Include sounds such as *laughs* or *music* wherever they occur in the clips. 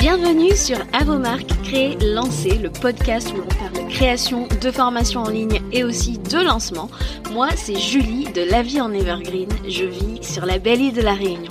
Bienvenue sur À vos marques, créer, lancer, le podcast où l'on parle de création, de formation en ligne et aussi de lancement. Moi, c'est Julie de La vie en Evergreen. Je vis sur la belle île de la Réunion.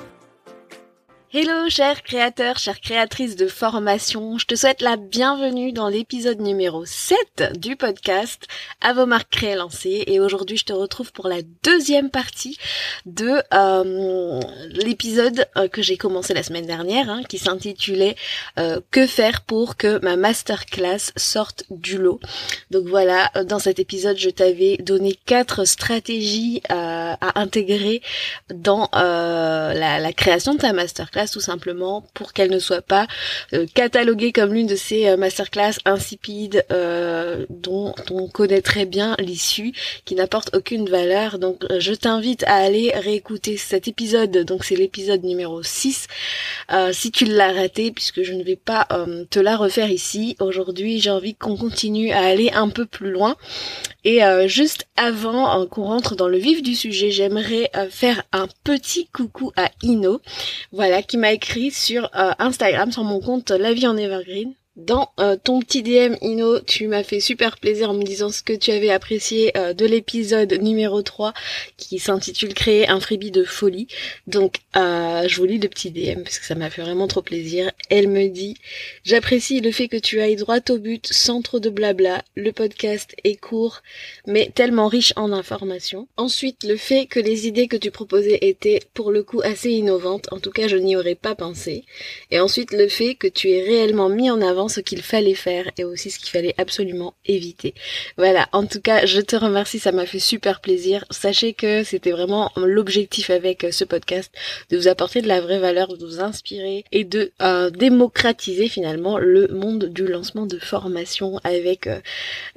Hello chers créateurs, chères créatrices de formation, je te souhaite la bienvenue dans l'épisode numéro 7 du podcast à vos marques créées lancées. Et aujourd'hui je te retrouve pour la deuxième partie de euh, l'épisode euh, que j'ai commencé la semaine dernière hein, qui s'intitulait euh, Que faire pour que ma masterclass sorte du lot. Donc voilà, dans cet épisode je t'avais donné quatre stratégies à intégrer dans la, la création de ta masterclass tout simplement pour qu'elle ne soit pas euh, cataloguée comme l'une de ces euh, masterclass insipides euh, dont on connaît très bien l'issue, qui n'apporte aucune valeur. Donc je t'invite à aller réécouter cet épisode, donc c'est l'épisode numéro 6, si tu l'as raté, puisque je ne vais pas te la refaire ici. Aujourd'hui j'ai envie qu'on continue à aller un peu plus loin. Et juste avant qu'on rentre dans le vif du sujet, j'aimerais faire un petit coucou à Ino, voilà, qui m'a écrit sur euh, Instagram, sur mon compte La vie en Evergreen. Dans euh, ton petit DM Ino, tu m'as fait super plaisir en me disant ce que tu avais apprécié euh, de l'épisode numéro 3 qui s'intitule Créer un freebie de folie. Donc euh, je vous lis le petit DM parce que ça m'a fait vraiment trop plaisir. Elle me dit J'apprécie le fait que tu ailles droit au but sans trop de blabla. Le podcast est court mais tellement riche en informations. Ensuite le fait que les idées que tu proposais étaient pour le coup assez innovantes. En tout cas je n'y aurais pas pensé. Et ensuite le fait que tu aies réellement mis en avant ce qu'il fallait faire et aussi ce qu'il fallait absolument éviter. Voilà, en tout cas, je te remercie, ça m'a fait super plaisir. Sachez que c'était vraiment l'objectif avec ce podcast, de vous apporter de la vraie valeur, de vous inspirer et de euh, démocratiser finalement le monde du lancement de formation avec euh,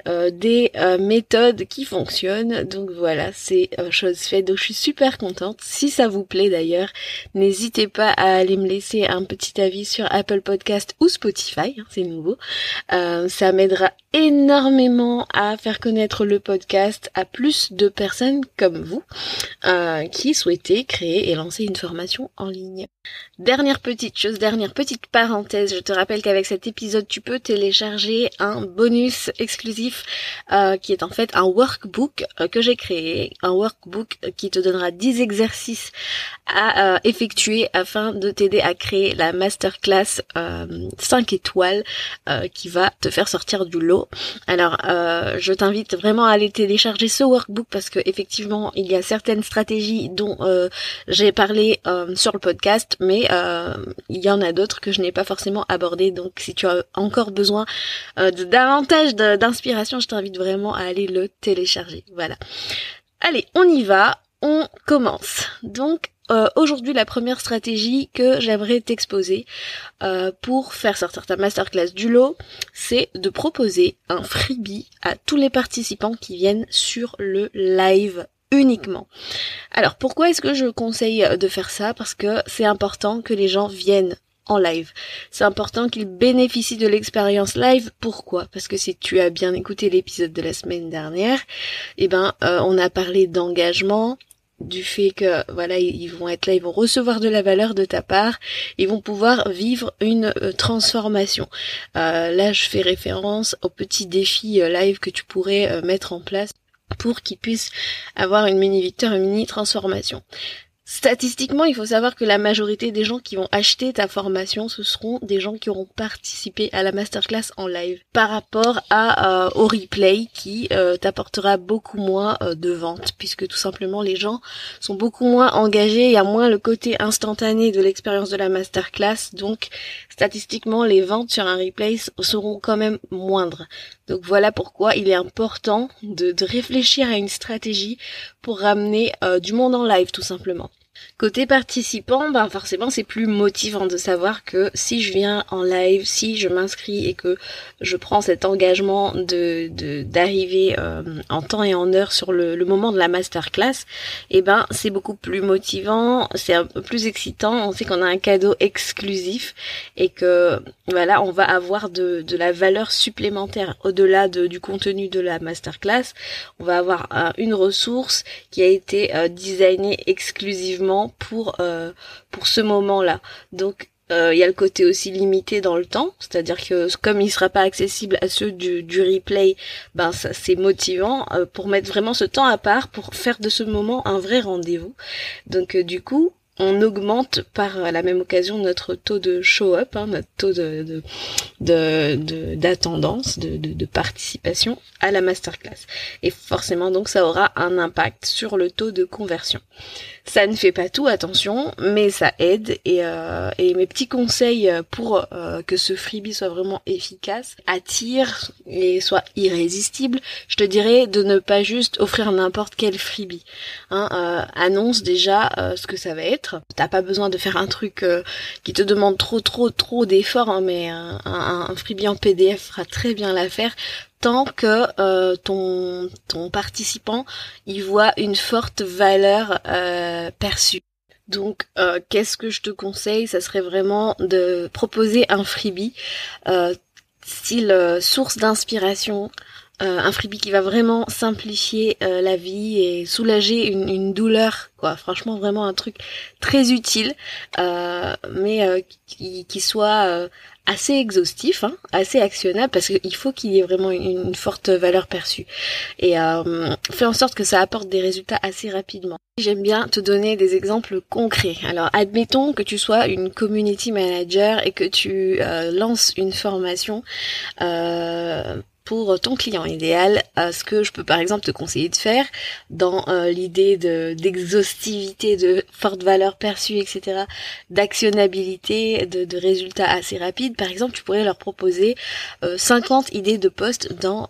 euh, des méthodes qui fonctionnent. Donc voilà, c'est chose faite. Donc je suis super contente. Si ça vous plaît d'ailleurs, n'hésitez pas à aller me laisser un petit avis sur Apple Podcast ou Spotify. Hein, c'est nouveau. Euh, ça m'aidera énormément à faire connaître le podcast à plus de personnes comme vous euh, qui souhaitez créer et lancer une formation en ligne. Dernière petite chose, dernière petite parenthèse, je te rappelle qu'avec cet épisode tu peux télécharger un bonus exclusif euh, qui est en fait un workbook que j'ai créé, un workbook qui te donnera 10 exercices à effectuer afin de t'aider à créer la masterclass 5 étoiles euh, qui va te faire sortir du lot. Alors, euh, je t'invite vraiment à aller télécharger ce workbook parce que effectivement, il y a certaines stratégies dont euh, j'ai parlé sur le podcast, mais il y en a d'autres que je n'ai pas forcément abordées. Donc, si tu as encore besoin de davantage d'inspiration, je t'invite vraiment à aller le télécharger. Voilà. Allez, on y va. On commence. Donc, euh, aujourd'hui la première stratégie que j'aimerais t'exposer euh, pour faire sortir ta masterclass du lot, c'est de proposer un freebie à tous les participants qui viennent sur le live uniquement. Alors pourquoi est-ce que je conseille de faire ça? Parce que c'est important que les gens viennent en live. C'est important qu'ils bénéficient de l'expérience live. Pourquoi? Parce que si tu as bien écouté l'épisode de la semaine dernière, eh ben euh, on a parlé d'engagement, du fait que voilà ils vont être là, ils vont recevoir de la valeur de ta part, ils vont pouvoir vivre une euh, transformation. Euh, là, je fais référence au petit défi euh, live que tu pourrais mettre en place pour qu'ils puissent avoir une mini victoire, une mini transformation. Statistiquement, il faut savoir que la majorité des gens qui vont acheter ta formation, ce seront des gens qui auront participé à la masterclass en live par rapport à euh, au replay qui euh, t'apportera beaucoup moins euh, de ventes puisque tout simplement les gens sont beaucoup moins engagés, il y a moins le côté instantané de l'expérience de la masterclass donc statistiquement les ventes sur un replay seront quand même moindres. Donc voilà pourquoi il est important de, de réfléchir à une stratégie pour ramener du monde en live tout simplement. Côté participant, ben forcément c'est plus motivant de savoir que si je viens en live, si je m'inscris et que je prends cet engagement de d'arriver euh, en temps et en heure sur le, moment de la masterclass, eh ben c'est beaucoup plus motivant, c'est un peu plus excitant. On sait qu'on a un cadeau exclusif et que voilà on va avoir de, de la valeur supplémentaire au-delà de, du contenu de la masterclass. On va avoir euh, une ressource qui a été euh, designée exclusivement pour euh, pour ce moment-là. Donc euh, il y a le côté aussi limité dans le temps, c'est-à-dire que comme il sera pas accessible à ceux du, du replay, ben ça c'est motivant euh, pour mettre vraiment ce temps à part pour faire de ce moment un vrai rendez-vous. Donc du coup, on augmente par la même occasion notre taux de show-up, hein, notre taux de d'attendance, de, de, participation à la masterclass. Et forcément, donc, ça aura un impact sur le taux de conversion. Ça ne fait pas tout, attention, mais ça aide. Et, euh, mes petits conseils pour euh, que ce freebie soit vraiment efficace, attire et soit irrésistible, je te dirais de ne pas juste offrir n'importe quel freebie. Hein, euh, annonce déjà ce que ça va être. T'as pas besoin de faire un truc qui te demande trop, trop, trop d'efforts, hein, mais un, freebie en PDF fera très bien l'affaire tant que euh, ton, ton participant y voit une forte valeur euh, perçue. Donc, euh, qu'est-ce que je te conseille? Ça serait vraiment de proposer un freebie, style source d'inspiration, un freebie qui va vraiment simplifier la vie et soulager une, une, douleur quoi franchement vraiment un truc très utile mais qui, soit assez exhaustif, hein, assez actionnable, parce qu'il faut qu'il y ait vraiment une, forte valeur perçue. Et euh, fais en sorte que ça apporte des résultats assez rapidement. J'aime bien te donner des exemples concrets. Alors, admettons que tu sois une community manager et que tu euh, lances une formation. Euh, pour ton client idéal, euh, ce que je peux par exemple te conseiller de faire dans euh, l'idée de d'exhaustivité, de forte valeur perçue, etc., d'actionnabilité, de, résultats assez rapides. Par exemple, tu pourrais leur proposer 50 euh, idées de posts dans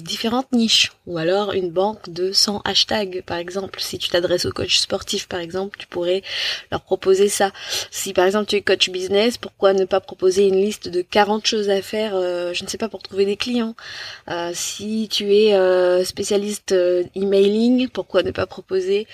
différentes niches, ou alors une banque de 100 hashtags, par exemple. Si tu t'adresses au coach sportif, par exemple, tu pourrais leur proposer ça. Si par exemple tu es coach business, pourquoi ne pas proposer une liste de 40 choses à faire, je ne sais pas, pour trouver des clients? Euh, si tu es euh, spécialiste euh, emailing, pourquoi ne pas proposer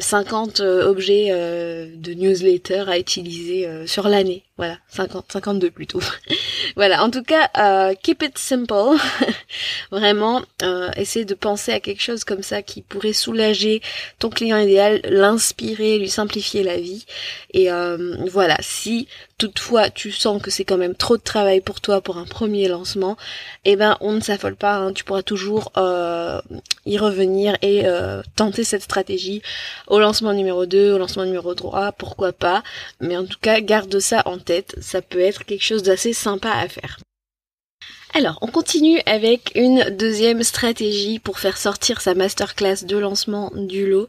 50 objets de newsletter à utiliser sur l'année? Voilà, 50, 52 plutôt. *laughs* voilà, en tout cas, euh, keep it simple. *laughs* Vraiment, euh, essayer de penser à quelque chose comme ça qui pourrait soulager ton client idéal, l'inspirer, lui simplifier la vie. Et euh, voilà, si toutefois tu sens que c'est quand même trop de travail pour toi pour un premier lancement, eh ben on ne s'affole pas, hein. tu pourras toujours euh, y revenir et euh, tenter cette stratégie au lancement numéro 2, au lancement numéro 3, pourquoi pas. Mais en tout cas, garde ça en tête, ça peut être quelque chose d'assez sympa à faire. Alors, on continue avec une deuxième stratégie pour faire sortir sa masterclass de lancement du lot.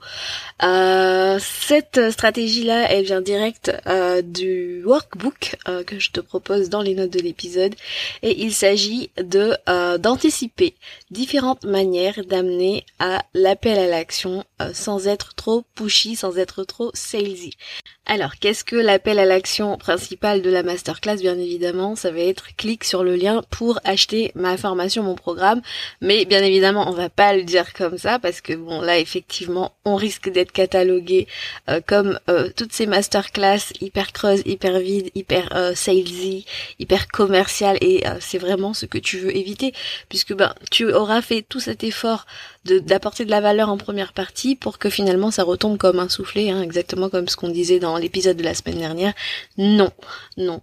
Euh, cette stratégie-là, elle vient direct euh, du workbook euh, que je te propose dans les notes de l'épisode, et il s'agit de d'anticiper différentes manières d'amener à l'appel à l'action sans être trop pushy, sans être trop salesy. Alors, qu'est-ce que l'appel à l'action principal de la masterclass? Bien évidemment, ça va être clique sur le lien pour acheter ma formation, mon programme. Mais bien évidemment, on va pas le dire comme ça parce que bon, là, effectivement, on risque d'être catalogué euh, comme euh, toutes ces masterclass hyper creuses, hyper vides, hyper euh, salesy, hyper commerciales et c'est vraiment ce que tu veux éviter puisque ben tu auras fait tout cet effort d'apporter de, la valeur en première partie pour que finalement ça retombe comme un soufflet, hein, exactement comme ce qu'on disait dans l'épisode de la semaine dernière. Non, non.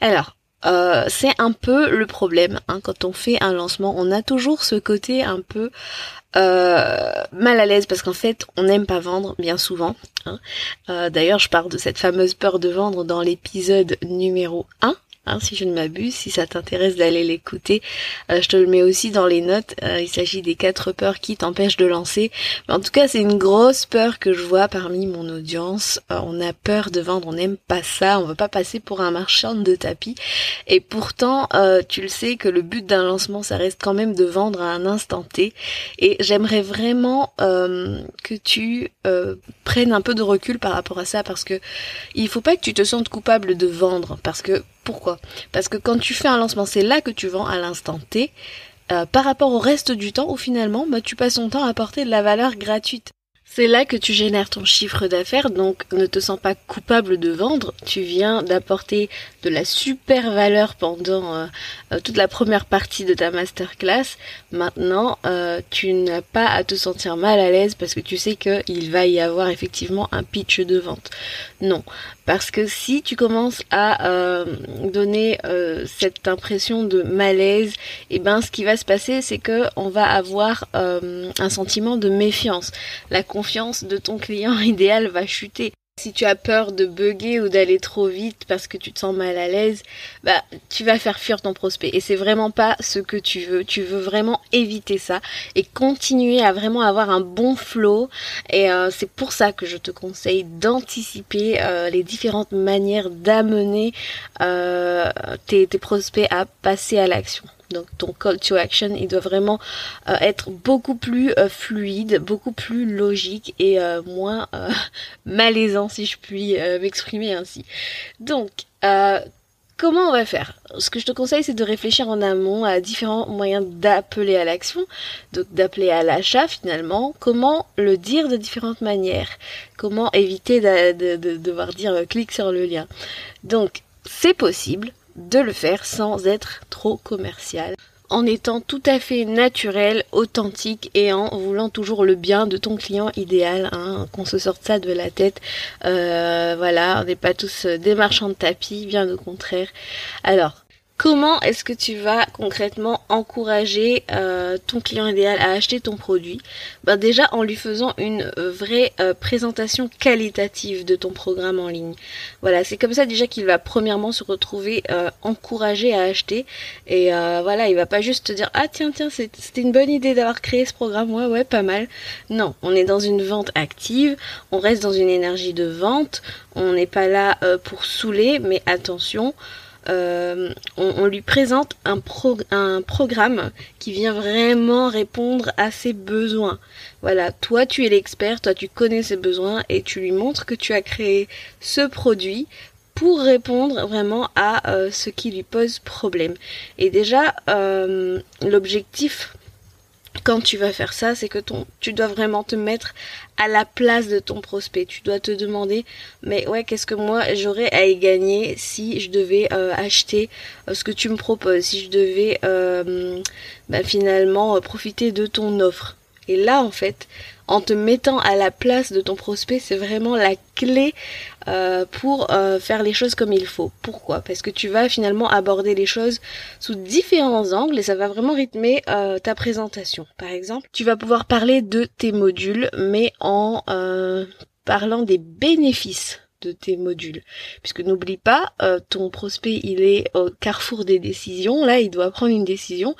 Alors, euh, c'est un peu le problème hein, quand on fait un lancement. On a toujours ce côté un peu euh, mal à l'aise parce qu'en fait on n'aime pas vendre bien souvent. Hein. Euh, d'ailleurs je parle de cette fameuse peur de vendre dans l'épisode numéro 1 Hein, si je ne m'abuse, si ça t'intéresse d'aller l'écouter, euh, je te le mets aussi dans les notes. Euh, il s'agit des quatre peurs qui t'empêchent de lancer. Mais en tout cas, c'est une grosse peur que je vois parmi mon audience. Euh, on a peur de vendre, on n'aime pas ça, on veut pas passer pour un marchand de tapis. Et pourtant, tu le sais que le but d'un lancement, ça reste quand même de vendre à un instant T. Et j'aimerais vraiment que tu prennes un peu de recul par rapport à ça, parce que il faut pas que tu te sentes coupable de vendre, parce que pourquoi? Parce que quand tu fais un lancement, c'est là que tu vends à l'instant T. Euh, par rapport au reste du temps où finalement bah, tu passes ton temps à apporter de la valeur gratuite. C'est là que tu génères ton chiffre d'affaires, donc ne te sens pas coupable de vendre. Tu viens d'apporter de la super valeur pendant euh, euh, toute la première partie de ta masterclass. Maintenant, tu n'as pas à te sentir mal à l'aise parce que tu sais qu'il va y avoir effectivement un pitch de vente. Non, parce que si tu commences à donner cette impression de malaise, et eh ben ce qui va se passer, c'est que on va avoir un sentiment de méfiance. La confiance de ton client *laughs* idéal va chuter. Si tu as peur de bugger ou d'aller trop vite parce que tu te sens mal à l'aise, bah tu vas faire fuir ton prospect et c'est vraiment pas ce que tu veux. Tu veux vraiment éviter ça et continuer à vraiment avoir un bon flow et euh, c'est pour ça que je te conseille d'anticiper euh, les différentes manières d'amener euh, tes prospects à passer à l'action. Donc ton call to action, il doit vraiment euh, être beaucoup plus euh, fluide, beaucoup plus logique et euh, moins *laughs* malaisant si je puis m'exprimer ainsi. Donc comment on va faire? Ce que je te conseille, c'est de réfléchir en amont à différents moyens d'appeler à l'action, donc d'appeler à l'achat finalement. Comment le dire de différentes manières? Comment éviter de, de devoir dire clique sur le lien? Donc c'est possible de le faire sans être trop commercial en étant tout à fait naturel, authentique et en voulant toujours le bien de ton client idéal, hein, qu'on se sorte ça de la tête. Euh, voilà, on n'est pas tous des marchands de tapis, bien au contraire. Alors, Comment est-ce que tu vas concrètement encourager euh, ton client idéal à acheter ton produit? Ben Déjà en lui faisant une euh, vraie euh, présentation qualitative de ton programme en ligne. Voilà, c'est comme ça déjà qu'il va premièrement se retrouver encouragé à acheter. Et voilà, il va pas juste te dire ah tiens tiens c'était une bonne idée d'avoir créé ce programme, ouais ouais pas mal. Non, on est dans une vente active, on reste dans une énergie de vente, on n'est pas là pour saouler, mais attention. Euh, on, lui présente un, un programme qui vient vraiment répondre à ses besoins. Voilà, toi tu es l'expert, toi tu connais ses besoins et tu lui montres que tu as créé ce produit pour répondre vraiment à euh, ce qui lui pose problème. Et déjà, euh, l'objectif quand tu vas faire ça, c'est que ton, tu dois vraiment te mettre à la place de ton prospect. Tu dois te demander, mais ouais, qu'est-ce que moi j'aurais à y gagner si je devais euh, acheter euh, ce que tu me proposes, si je devais euh, bah, finalement profiter de ton offre. Et là, en fait, en te mettant à la place de ton prospect, c'est vraiment la clé euh, pour euh, faire les choses comme il faut. Pourquoi? Parce que tu vas finalement aborder les choses sous différents angles et ça va vraiment rythmer euh, ta présentation. Par exemple, tu vas pouvoir parler de tes modules, mais en parlant des bénéfices de tes modules. Puisque n'oublie pas, ton prospect, il est au carrefour des décisions. Là, il doit prendre une décision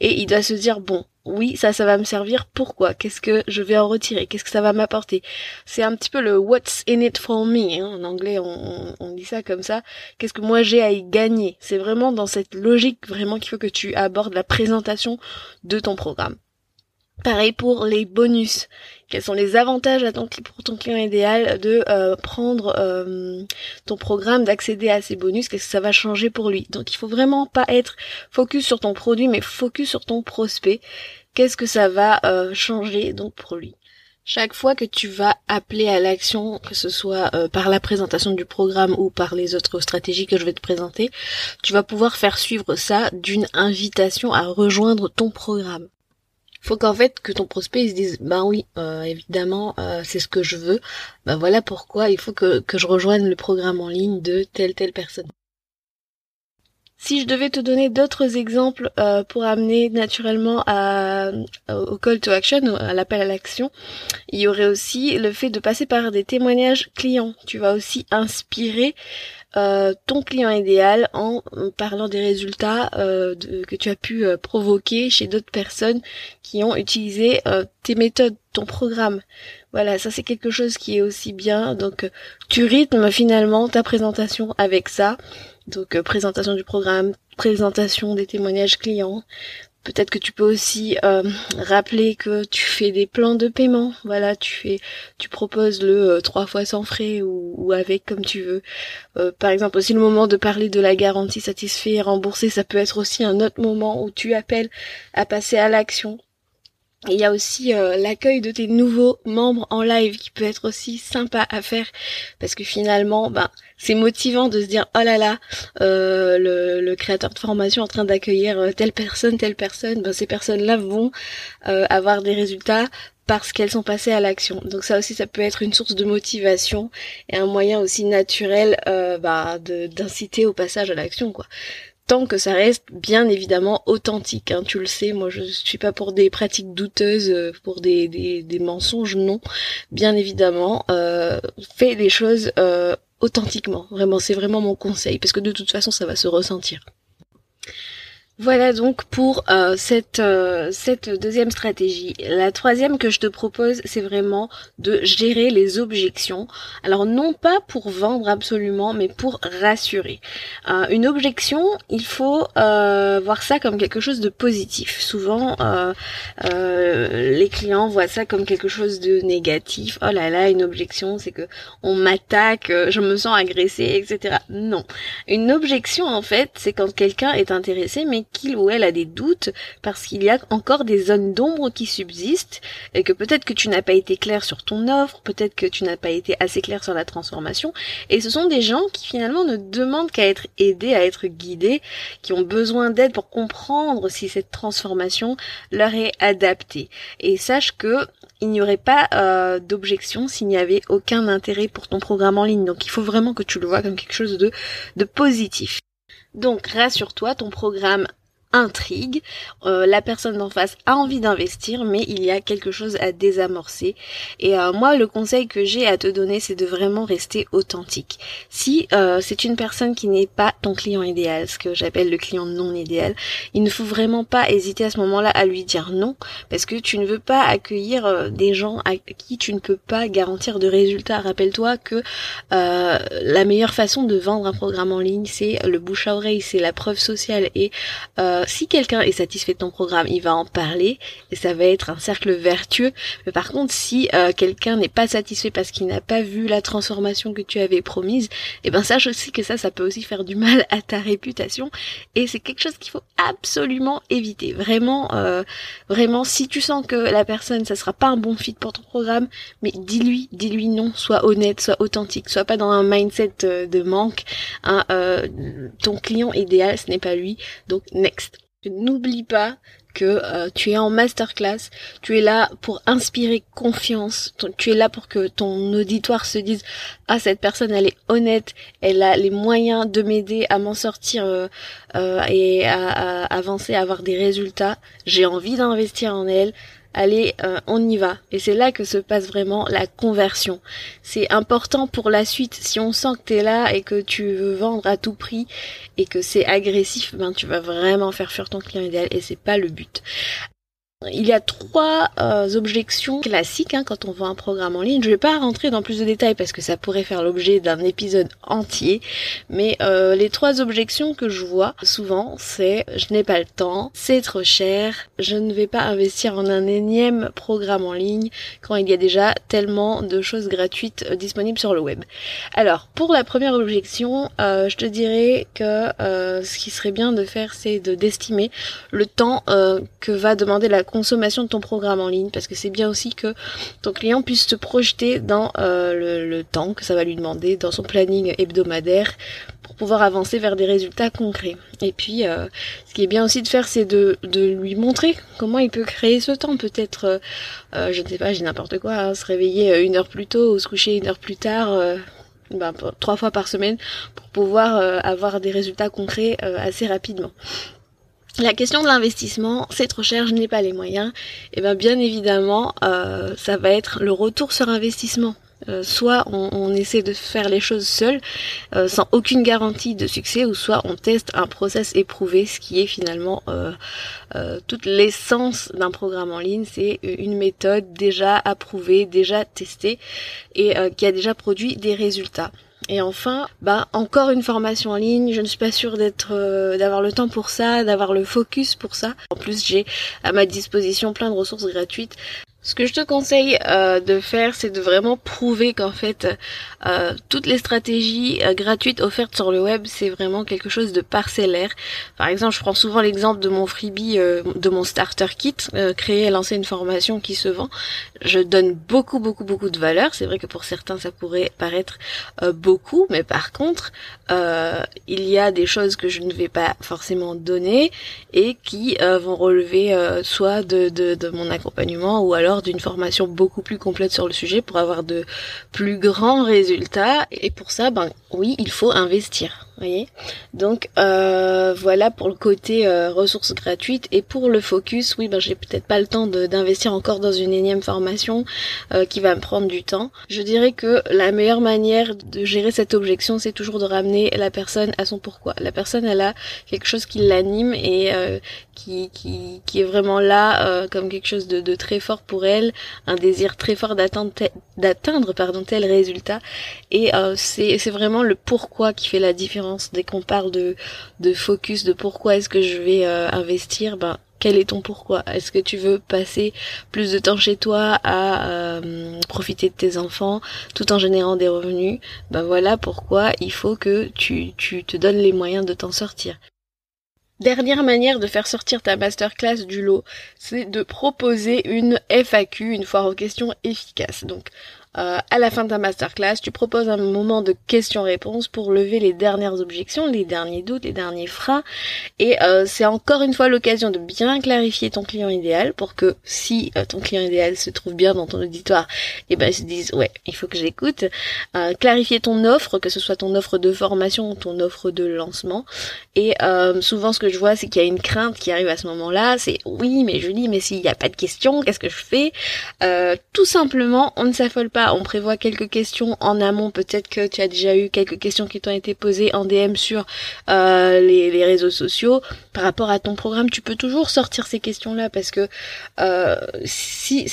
et il doit se dire, bon, oui, ça, ça va me servir. Pourquoi? Qu'est-ce que je vais en retirer? Qu'est-ce que ça va m'apporter? C'est un petit peu le what's in it for me. Hein. En anglais, on, on, dit ça comme ça. Qu'est-ce que moi j'ai à y gagner? C'est vraiment dans cette logique vraiment qu'il faut que tu abordes la présentation de ton programme. Pareil pour les bonus. Quels sont les avantages pour ton client idéal de euh, prendre euh, ton programme, d'accéder à ces bonus? Qu'est-ce que ça va changer pour lui? Donc il faut vraiment pas être focus sur ton produit, mais focus sur ton prospect. Qu'est-ce que ça va euh, changer donc pour lui? Chaque fois que tu vas appeler à l'action, que ce soit par la présentation du programme ou par les autres stratégies que je vais te présenter, tu vas pouvoir faire suivre ça d'une invitation à rejoindre ton programme faut qu'en fait que ton prospect se dise ben oui euh, évidemment euh, c'est ce que je veux. Ben voilà pourquoi il faut que, que je rejoigne le programme en ligne de telle telle personne Si je devais te donner d'autres exemples euh, pour amener naturellement à, au call to action, à l'appel à l'action, il y aurait aussi le fait de passer par des témoignages clients. Tu vas aussi inspirer euh, ton client idéal en parlant des résultats euh, que tu as pu provoquer chez d'autres personnes qui ont utilisé tes méthodes, ton programme. Voilà, ça c'est quelque chose qui est aussi bien. Donc tu rythmes finalement ta présentation avec ça. Donc euh, présentation du programme, présentation des témoignages clients. Peut-être que tu peux aussi euh, rappeler que tu fais des plans de paiement. Voilà, tu fais, tu proposes le euh, trois fois sans frais ou, avec comme tu veux. par exemple, aussi le moment de parler de la garantie satisfait et remboursée, ça peut être aussi un autre moment où tu appelles à passer à l'action. Il y a aussi euh, l'accueil de tes nouveaux membres en live qui peut être aussi sympa à faire parce que finalement, ben, c'est motivant de se dire oh là là, euh, le, créateur de formation en train d'accueillir euh, telle personne, telle personne. Ben, ces personnes-là vont avoir des résultats parce qu'elles sont passées à l'action. Donc ça aussi, ça peut être une source de motivation et un moyen aussi naturel bah, d'inciter au passage à l'action, quoi tant que ça reste bien évidemment authentique. Hein, tu le sais, moi je suis pas pour des pratiques douteuses, euh, pour des, des, mensonges, non. Bien évidemment, euh, fais les choses euh, authentiquement. Vraiment, c'est vraiment mon conseil, parce que de toute façon ça va se ressentir. Voilà donc pour euh, cette, euh, cette deuxième stratégie. La troisième que je te propose, c'est vraiment de gérer les objections. Alors non pas pour vendre absolument, mais pour rassurer. Euh, une objection, il faut voir ça comme quelque chose de positif. Souvent, les clients voient ça comme quelque chose de négatif. Oh là là, une objection, c'est que on m'attaque, je me sens agressée, etc. Non. Une objection, en fait, c'est quand quelqu'un est intéressé, mais qu'il ou elle a des doutes parce qu'il y a encore des zones d'ombre qui subsistent et que peut-être que tu n'as pas été clair sur ton offre, peut-être que tu n'as pas été assez clair sur la transformation et ce sont des gens qui finalement ne demandent qu'à être aidés, à être guidés, qui ont besoin d'aide pour comprendre si cette transformation leur est adaptée. Et sache que il n'y aurait pas euh, d'objection s'il n'y avait aucun intérêt pour ton programme en ligne. Donc il faut vraiment que tu le vois comme quelque chose de, de positif. Donc rassure-toi, ton programme intrigue. Euh, la personne d'en face a envie d'investir, mais il y a quelque chose à désamorcer. Et euh, moi, le conseil que j'ai à te donner, c'est de vraiment rester authentique. Si euh, c'est une personne qui n'est pas ton client idéal, ce que j'appelle le client non idéal, il ne faut vraiment pas hésiter à ce moment-là à lui dire non, parce que tu ne veux pas accueillir des gens à qui tu ne peux pas garantir de résultats. Rappelle-toi que la meilleure façon de vendre un programme en ligne, c'est le bouche à oreille, c'est la preuve sociale et euh, si quelqu'un est satisfait de ton programme, il va en parler et ça va être un cercle vertueux. Mais par contre, si euh, quelqu'un n'est pas satisfait parce qu'il n'a pas vu la transformation que tu avais promise, eh ben sache aussi que ça, ça peut aussi faire du mal à ta réputation et c'est quelque chose qu'il faut absolument éviter. Vraiment, euh, vraiment, si tu sens que la personne, ça sera pas un bon fit pour ton programme, mais dis-lui, dis-lui non, sois honnête, sois authentique, sois pas dans un mindset de manque. Hein, ton client idéal, ce n'est pas lui, donc next. N'oublie pas que euh, tu es en masterclass, tu es là pour inspirer confiance, tu es là pour que ton auditoire se dise ah cette personne elle est honnête, elle a les moyens de m'aider à m'en sortir euh, euh, et à, avancer, à avoir des résultats. J'ai envie d'investir en elle, allez, euh, on y va. Et c'est là que se passe vraiment la conversion. C'est important pour la suite. Si on sent que tu es là et que tu veux vendre à tout prix et que c'est agressif, ben tu vas vraiment faire fuir ton client idéal et c'est pas le but. Il y a trois euh, objections classiques hein, quand on vend un programme en ligne. Je vais pas rentrer dans plus de détails parce que ça pourrait faire l'objet d'un épisode entier. Mais euh, les trois objections que je vois souvent, c'est je n'ai pas le temps, c'est trop cher, je ne vais pas investir en un énième programme en ligne quand il y a déjà tellement de choses gratuites euh, disponibles sur le web. Alors pour la première objection, je te dirais que ce qui serait bien de faire, c'est de d'estimer le temps que va demander la consommation de ton programme en ligne parce que c'est bien aussi que ton client puisse se projeter dans euh, le, temps que ça va lui demander dans son planning hebdomadaire pour pouvoir avancer vers des résultats concrets. Et puis, euh, ce qui est bien aussi de faire, c'est de, lui montrer comment il peut créer ce temps. Peut-être, euh, je ne sais pas, j'ai n'importe quoi, hein, se réveiller une heure plus tôt ou se coucher une heure plus tard ben, trois fois par semaine pour pouvoir avoir des résultats concrets assez rapidement. La question de l'investissement, c'est trop cher, je n'ai pas les moyens. Et eh bien bien évidemment, euh, ça va être le retour sur investissement. Euh, soit on, essaie de faire les choses seul, euh, sans aucune garantie de succès, ou soit on teste un process éprouvé, ce qui est finalement toute l'essence d'un programme en ligne. C'est une méthode déjà approuvée, déjà testée, et qui a déjà produit des résultats. Et enfin, bah encore une formation en ligne. Je ne suis pas sûre d'être, d'avoir le temps pour ça, d'avoir le focus pour ça. En plus, j'ai à ma disposition plein de ressources gratuites ce que je te conseille euh, de faire, c'est de vraiment prouver qu'en fait, euh, toutes les stratégies euh, gratuites offertes sur le web, c'est vraiment quelque chose de parcellaire. Par exemple, je prends souvent l'exemple de mon freebie, de mon starter kit, créer et lancer une formation qui se vend. Je donne beaucoup, beaucoup, beaucoup de valeur. C'est vrai que pour certains, ça pourrait paraître beaucoup, mais par contre, il y a des choses que je ne vais pas forcément donner et qui vont relever soit de, de, de mon accompagnement ou alors d'une formation beaucoup plus complète sur le sujet pour avoir de plus grands résultats. Et pour ça, ben oui, il faut investir voyez. Donc euh, voilà pour le côté euh, ressources gratuites. Et pour le focus oui ben j'ai peut-être pas le temps d'investir encore dans une énième formation euh, qui va me prendre du temps. Je dirais que la meilleure manière de gérer cette objection c'est toujours de ramener la personne à son pourquoi. La personne elle a quelque chose qui l'anime et qui, qui, qui est vraiment là comme quelque chose de, de, très fort pour elle un désir très fort d'atteindre d'atteindre pardon tel résultat. Et c'est c'est vraiment le pourquoi qui fait la différence. Dès qu'on parle de, de focus, de pourquoi est-ce que je vais euh, investir, ben quel est ton pourquoi? Est-ce que tu veux passer plus de temps chez toi à euh, profiter de tes enfants tout en générant des revenus? Ben voilà pourquoi il faut que tu, tu te donnes les moyens de t'en sortir. Dernière manière de faire sortir ta masterclass du lot, c'est de proposer une FAQ, une foire aux questions efficace. Donc euh, à la fin de ta masterclass, tu proposes un moment de questions-réponses pour lever les dernières objections, les derniers doutes, les derniers freins. Et euh, c'est encore une fois l'occasion de bien clarifier ton client idéal pour que si euh, ton client idéal se trouve bien dans ton auditoire, et eh ben ils se disent ouais, il faut que j'écoute. clarifier ton offre, que ce soit ton offre de formation ou ton offre de lancement. Et souvent ce que je vois, c'est qu'il y a une crainte qui arrive à ce moment-là. C'est oui, mais je dis mais s'il n'y a pas de questions, qu'est-ce que je fais? Tout simplement, on ne s'affole pas on prévoit quelques questions en amont. Peut-être que tu as déjà eu quelques questions qui t'ont été posées en DM sur euh, les, réseaux sociaux par rapport à ton programme. Tu peux toujours sortir ces questions-là parce que euh, si,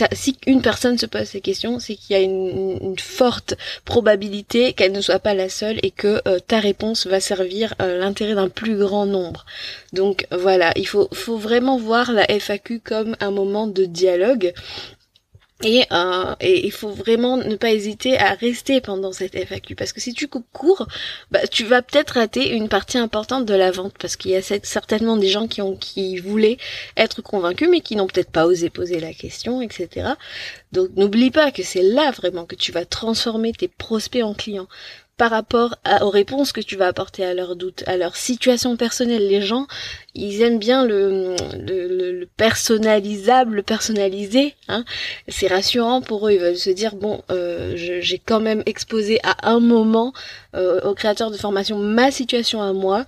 une personne se pose ces questions, c'est qu'il y a une, forte probabilité qu'elle ne soit pas la seule et que euh, ta réponse va servir l'intérêt d'un plus grand nombre. Donc voilà, il faut vraiment voir la FAQ comme un moment de dialogue euh, et, il faut vraiment ne pas hésiter à rester pendant cette FAQ parce que si tu coupes court, bah, tu vas peut-être rater une partie importante de la vente. Parce qu'il y a certainement des gens qui ont qui voulaient être convaincus mais qui n'ont peut-être pas osé poser la question, etc. Donc n'oublie pas que c'est là vraiment que tu vas transformer tes prospects en clients par rapport aux réponses que tu vas apporter à leurs doutes, à leur situation personnelle. Les gens, ils aiment bien le, le, personnalisable, le personnalisé. Hein. C'est rassurant pour eux. Ils veulent se dire bon, euh, j'ai quand même exposé à un moment euh, au créateur de formation ma situation à moi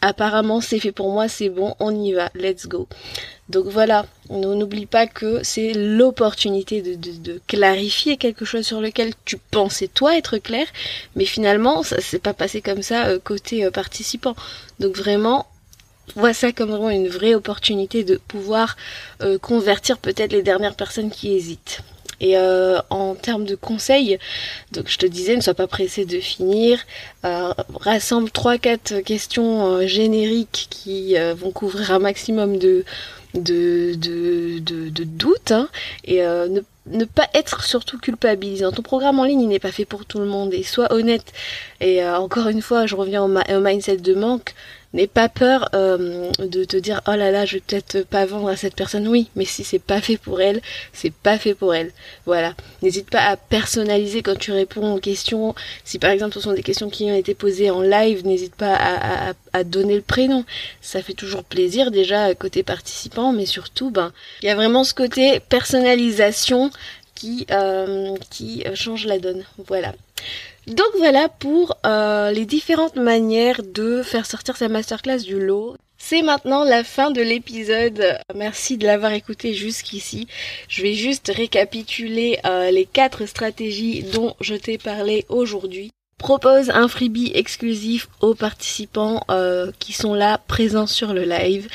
apparemment c'est fait pour moi, c'est bon, on y va, let's go. Donc voilà, n'oublie pas que c'est l'opportunité de, clarifier quelque chose sur lequel tu pensais toi être clair, mais finalement ça s'est pas passé comme ça euh, côté euh, participant. Donc vraiment, vois ça comme vraiment une vraie opportunité de pouvoir euh, convertir peut-être les dernières personnes qui hésitent. Et euh, en termes de conseils, donc je te disais, ne sois pas pressé de finir. Euh, rassemble trois quatre questions euh, génériques qui vont couvrir un maximum de de, de, de, doutes hein, et ne, ne, pas être surtout culpabilisant. Ton programme en ligne il n'est pas fait pour tout le monde et sois honnête. Et encore une fois, je reviens au mindset de manque n'aie pas peur euh, de te dire oh là là je vais peut-être pas vendre à cette personne. Oui mais si c'est pas fait pour elle c'est pas fait pour elle. Voilà. N'hésite pas à personnaliser quand tu réponds aux questions. Si par exemple ce sont des questions qui ont été posées en live n'hésite pas à, à, donner le prénom. Ça fait toujours plaisir déjà côté participant mais surtout ben il y a vraiment ce côté personnalisation qui euh, qui change la donne. Voilà Donc voilà pour euh, les différentes manières de faire sortir sa masterclass du lot. C'est maintenant la fin de l'épisode. Merci de l'avoir écouté jusqu'ici. Je vais juste récapituler euh, les quatre stratégies dont je t'ai parlé aujourd'hui. Propose un freebie exclusif aux participants euh, qui sont là présents sur le live.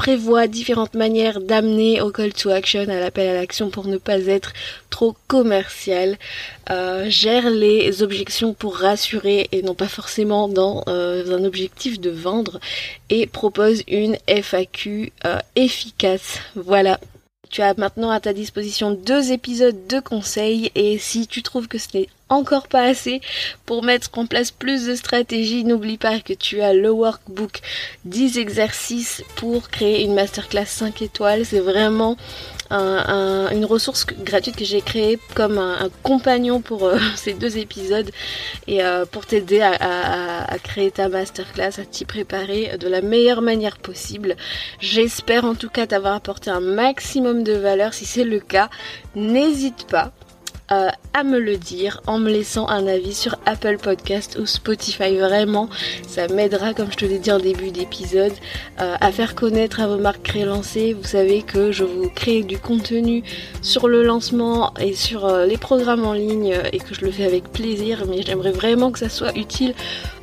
Prévoit différentes manières d'amener au call to action, à l'appel à l'action pour ne pas être trop commercial. Euh, gère les objections pour rassurer et non pas forcément dans euh, un objectif de vendre et propose une FAQ euh, efficace. Voilà. Tu as maintenant à ta disposition deux épisodes de conseils et si tu trouves que ce n'est encore pas assez pour mettre en place plus de stratégies, n'oublie pas que tu as le workbook 10 exercices pour créer une masterclass 5 étoiles. C'est vraiment une ressource gratuite que j'ai créée comme un, compagnon pour euh, *laughs* ces deux épisodes et euh, pour t'aider à, à, créer ta masterclass, à t'y préparer de la meilleure manière possible. J'espère en tout cas t'avoir apporté un maximum de valeur. Si c'est le cas, n'hésite pas euh, à me le dire en me laissant un avis sur Apple Podcast ou Spotify. Vraiment, ça m'aidera, comme je te l'ai dit en début d'épisode, euh, à faire connaître à vos marques créées lancées. Vous savez que je vous crée du contenu sur le lancement et sur euh, les programmes en ligne et que je le fais avec plaisir, mais j'aimerais vraiment que ça soit utile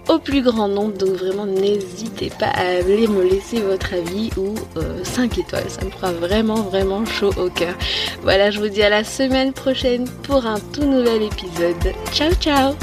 au plus grand nombre. Donc vraiment n'hésitez pas à aller me laisser votre avis ou 5 étoiles. Ça me fera vraiment vraiment chaud au cœur. Voilà, je vous dis à la semaine prochaine pour un tout nouvel épisode. Ciao ciao